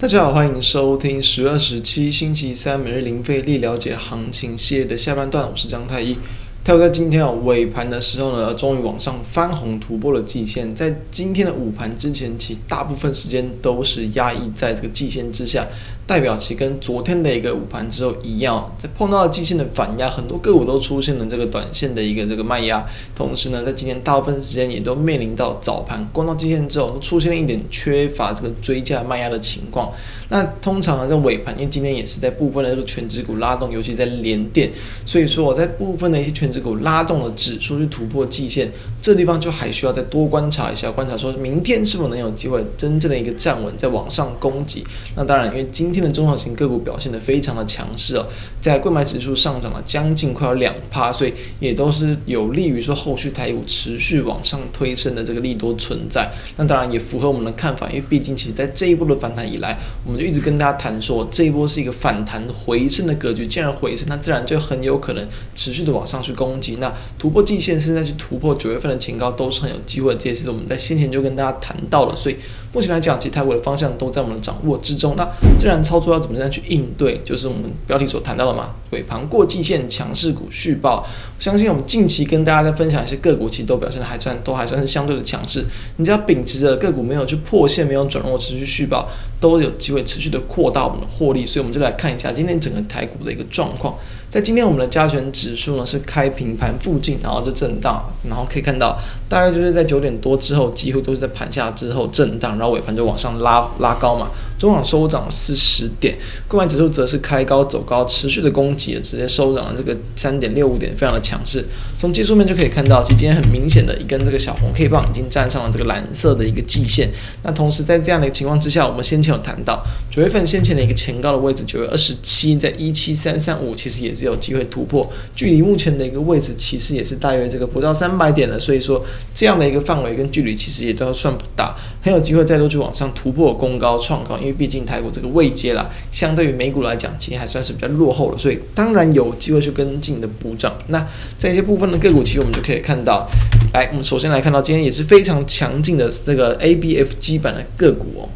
大家好，欢迎收听十月二十七星期三每日零费力了解行情系列的下半段，我是张太一。台股在今天啊尾盘的时候呢，终于往上翻红突破了季线，在今天的午盘之前，其大部分时间都是压抑在这个季线之下。代表其跟昨天的一个午盘之后一样，在碰到了季线的反压，很多个股都出现了这个短线的一个这个卖压。同时呢，在今天大部分时间也都面临到早盘攻到季线之后，都出现了一点缺乏这个追价卖压的情况。那通常呢，在尾盘，因为今天也是在部分的这个全指股拉动，尤其在连电，所以说我在部分的一些全指股拉动了指数去突破季线，这地方就还需要再多观察一下，观察说明天是否能有机会真正的一个站稳，再往上攻击。那当然，因为今天。的中小型个股表现得非常的强势哦，在柜买指数上涨了将近快要两趴，所以也都是有利于说后续台股持续往上推升的这个利多存在。那当然也符合我们的看法，因为毕竟其实在这一波的反弹以来，我们就一直跟大家谈说，这一波是一个反弹回升的格局。既然回升，那自然就很有可能持续的往上去攻击。那突破季线，现在去突破九月份的前高，都是很有机会的。这也是我们在先前就跟大家谈到了，所以目前来讲，其实台股的方向都在我们的掌握之中。那自然。操作要怎么样去应对？就是我们标题所谈到的嘛，尾盘过季线强势股续抱。相信我们近期跟大家在分享一些个股，其实都表现的还算都还算是相对的强势。你只要秉持着个股没有去破线、没有转弱、持续续报，都有机会持续的扩大我们的获利。所以我们就来看一下今天整个台股的一个状况。在今天我们的加权指数呢是开平盘附近，然后就震荡，然后可以看到大概就是在九点多之后，几乎都是在盘下之后震荡，然后尾盘就往上拉拉高嘛，中场收涨四十点，购买指数则是开高走高，持续的攻击，直接收涨了这个三点六五点，非常的强势。从技术面就可以看到，其实今天很明显的一根这个小红 K 棒已经站上了这个蓝色的一个季线。那同时在这样的一个情况之下，我们先前有谈到九月份先前的一个前高的位置，九月二十七在一七三三五，其实也是有机会突破，距离目前的一个位置其实也是大约这个不到三百点了，所以说这样的一个范围跟距离其实也都要算不大，很有机会再度去往上突破攻高创高，因为毕竟台股这个位阶啦，相对于美股来讲，其实还算是比较落后的，所以当然有机会去跟进的补涨。那在一些部分的个股，其实我们就可以看到，来，我们首先来看到今天也是非常强劲的这个 ABF 版的个股哦。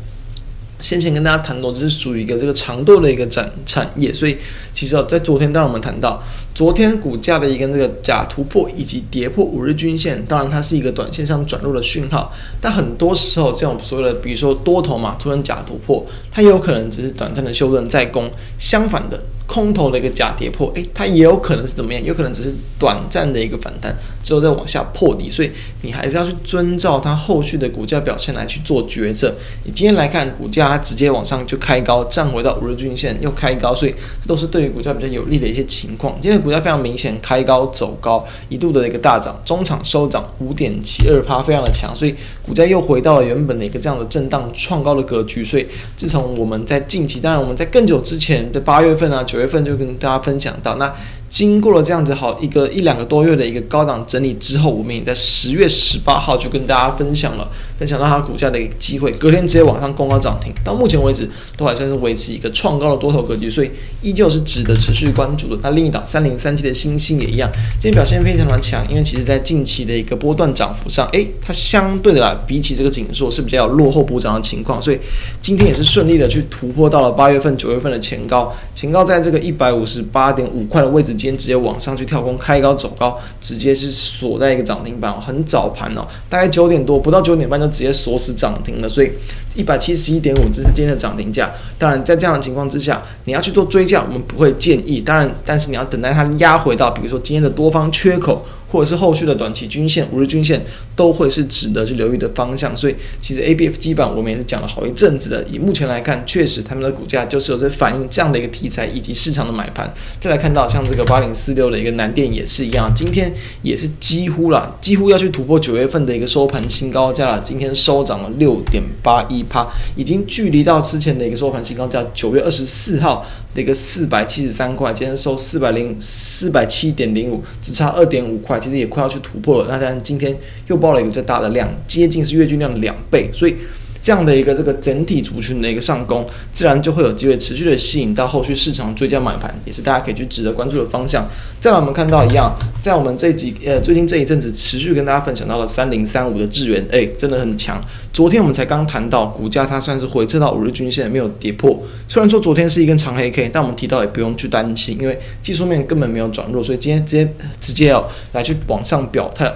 先前跟大家谈到，这是属于一个这个长度的一个产产业，所以其实啊在昨天，当然我们谈到昨天股价的一个这个假突破以及跌破五日均线，当然它是一个短线上转入的讯号，但很多时候这种所谓的，比如说多头嘛，突然假突破，它有可能只是短暂的修正再攻，相反的。空头的一个假跌破，诶，它也有可能是怎么样？有可能只是短暂的一个反弹，之后再往下破底，所以你还是要去遵照它后续的股价表现来去做决策。你今天来看股价，它直接往上就开高，站回到五日均线又开高，所以这都是对于股价比较有利的一些情况。今天的股价非常明显开高走高，一度的一个大涨，中场收涨五点七二趴，非常的强，所以股价又回到了原本的一个这样的震荡创高的格局。所以自从我们在近期，当然我们在更久之前的八月份啊。九月份就跟大家分享到，那经过了这样子好一个一两个多月的一个高档整理之后，我们也在十月十八号就跟大家分享了，分享到它股价的一个机会，隔天直接往上攻高涨停，到目前为止都还算是维持一个创高的多头格局，所以依旧是值得持续关注的。那另一档三零三七的欣兴也一样，今天表现非常的强，因为其实在近期的一个波段涨幅上，诶，它相对的啦，比起这个景硕是比较有落后补涨的情况，所以今天也是顺利的去突破到了八月份、九月份的前高，前高在这个一百五十八点五块的位置。今天直接往上去跳空开高走高，直接是锁在一个涨停板，很早盘哦，大概九点多不到九点半就直接锁死涨停了，所以一百七十一点五这是今天的涨停价。当然，在这样的情况之下，你要去做追价，我们不会建议。当然，但是你要等待它压回到，比如说今天的多方缺口。或者是后续的短期均线、五日均线都会是值得去留意的方向，所以其实 ABF 基板我们也是讲了好一阵子的。以目前来看，确实他们的股价就是有在反映这样的一个题材以及市场的买盘。再来看到像这个八零四六的一个南电也是一样，今天也是几乎了，几乎要去突破九月份的一个收盘新高价了。今天收涨了六点八一趴，已经距离到之前的一个收盘新高价九月二十四号的一个四百七十三块，今天收四百零四百七点零五，只差二点五块。其实也快要去突破了，那但是今天又爆了一个最大的量，接近是月均量的两倍，所以这样的一个这个整体族群的一个上攻，自然就会有机会持续的吸引到后续市场追加买盘，也是大家可以去值得关注的方向。再来我们看到一样，在我们这几呃最近这一阵子持续跟大家分享到了三零三五的智源，哎，真的很强。昨天我们才刚谈到股价，它算是回撤到五日均线没有跌破。虽然说昨天是一根长黑 K，但我们提到也不用去担心，因为技术面根本没有转弱，所以今天直接直接要来去往上表态。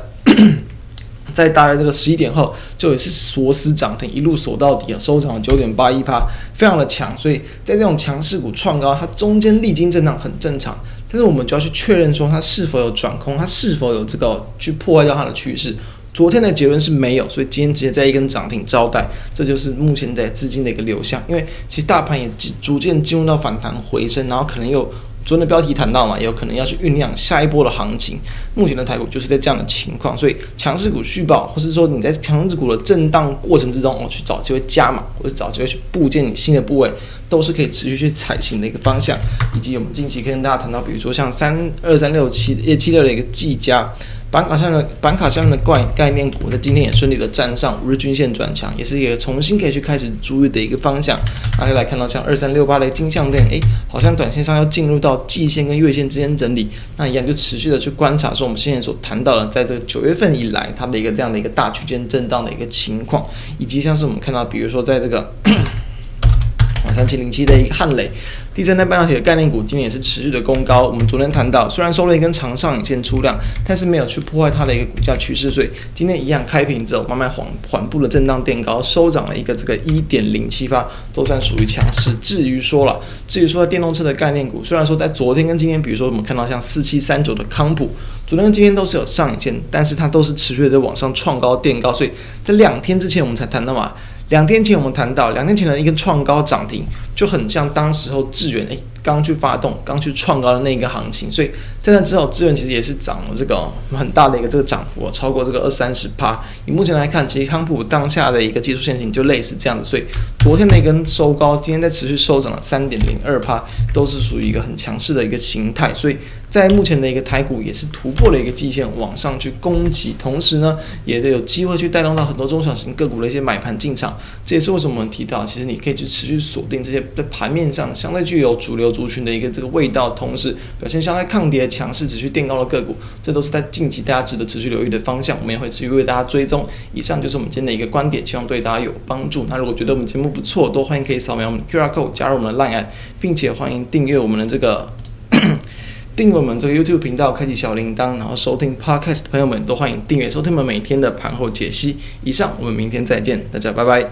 在大概这个十一点后，就也是锁死涨停，一路锁到底啊，收涨了九点八一趴，非常的强。所以在这种强势股创高，它中间历经震荡很正常，但是我们就要去确认说它是否有转空，它是否有这个去破坏掉它的趋势。昨天的结论是没有，所以今天直接在一根涨停招待，这就是目前的资金的一个流向。因为其实大盘也逐渐进入到反弹回升，然后可能又。昨天的标题谈到嘛，也有可能要去酝酿下一波的行情。目前的台股就是在这样的情况，所以强势股续报，或是说你在强势股的震荡过程之中，我去找机会加码，或者找机会去部件你新的部位，都是可以持续去采行的一个方向。以及我们近期可以跟大家谈到，比如说像三二三六七一七六的一个技加。板卡上的板卡上面的概概念股，在今天也顺利的站上五日均线转强，也是一个重新可以去开始注意的一个方向。大家来看到像二三六八的金项链，诶，好像短线上要进入到季线跟月线之间整理，那一样就持续的去观察，说我们现在所谈到的，在这个九月份以来，它的一个这样的一个大区间震荡的一个情况，以及像是我们看到，比如说在这个。三七零七的一个汉磊，第三代半导体的概念股今天也是持续的攻高。我们昨天谈到，虽然收了一根长上影线出量，但是没有去破坏它的一个股价趋势，所以今天一样开平之后，慢慢缓缓步的震荡垫高，收涨了一个这个一点零七八，都算属于强势。至于说了，至于说电动车的概念股，虽然说在昨天跟今天，比如说我们看到像四七三九的康普，昨天跟今天都是有上影线，但是它都是持续的在往上创高垫高，所以在两天之前我们才谈到嘛。两天前我们谈到，两天前的一个创高涨停，就很像当时候智原诶刚去发动、刚去创高的那一个行情，所以在那之后，智原其实也是涨了这个很大的一个这个涨幅，超过这个二三十趴。以目前来看，其实康普当下的一个技术线型就类似这样子，所以昨天的一根收高，今天在持续收涨了三点零二趴，都是属于一个很强势的一个形态，所以。在目前的一个台股也是突破了一个季线往上去攻击，同时呢，也得有机会去带动到很多中小型个股的一些买盘进场。这也是为什么我们提到，其实你可以去持续锁定这些在盘面上相对具有主流族群的一个这个味道，同时表现相对抗跌强势、持续垫高的个股，这都是在近期大家值得持续留意的方向。我们也会持续为大家追踪。以上就是我们今天的一个观点，希望对大家有帮助。那如果觉得我们节目不错，都欢迎可以扫描我们的 QR code 加入我们的 LINE，并且欢迎订阅我们的这个。订阅我们这个 YouTube 频道，开启小铃铛，然后收听 Podcast 的朋友们都欢迎订阅收听我们每天的盘后解析。以上，我们明天再见，大家拜拜。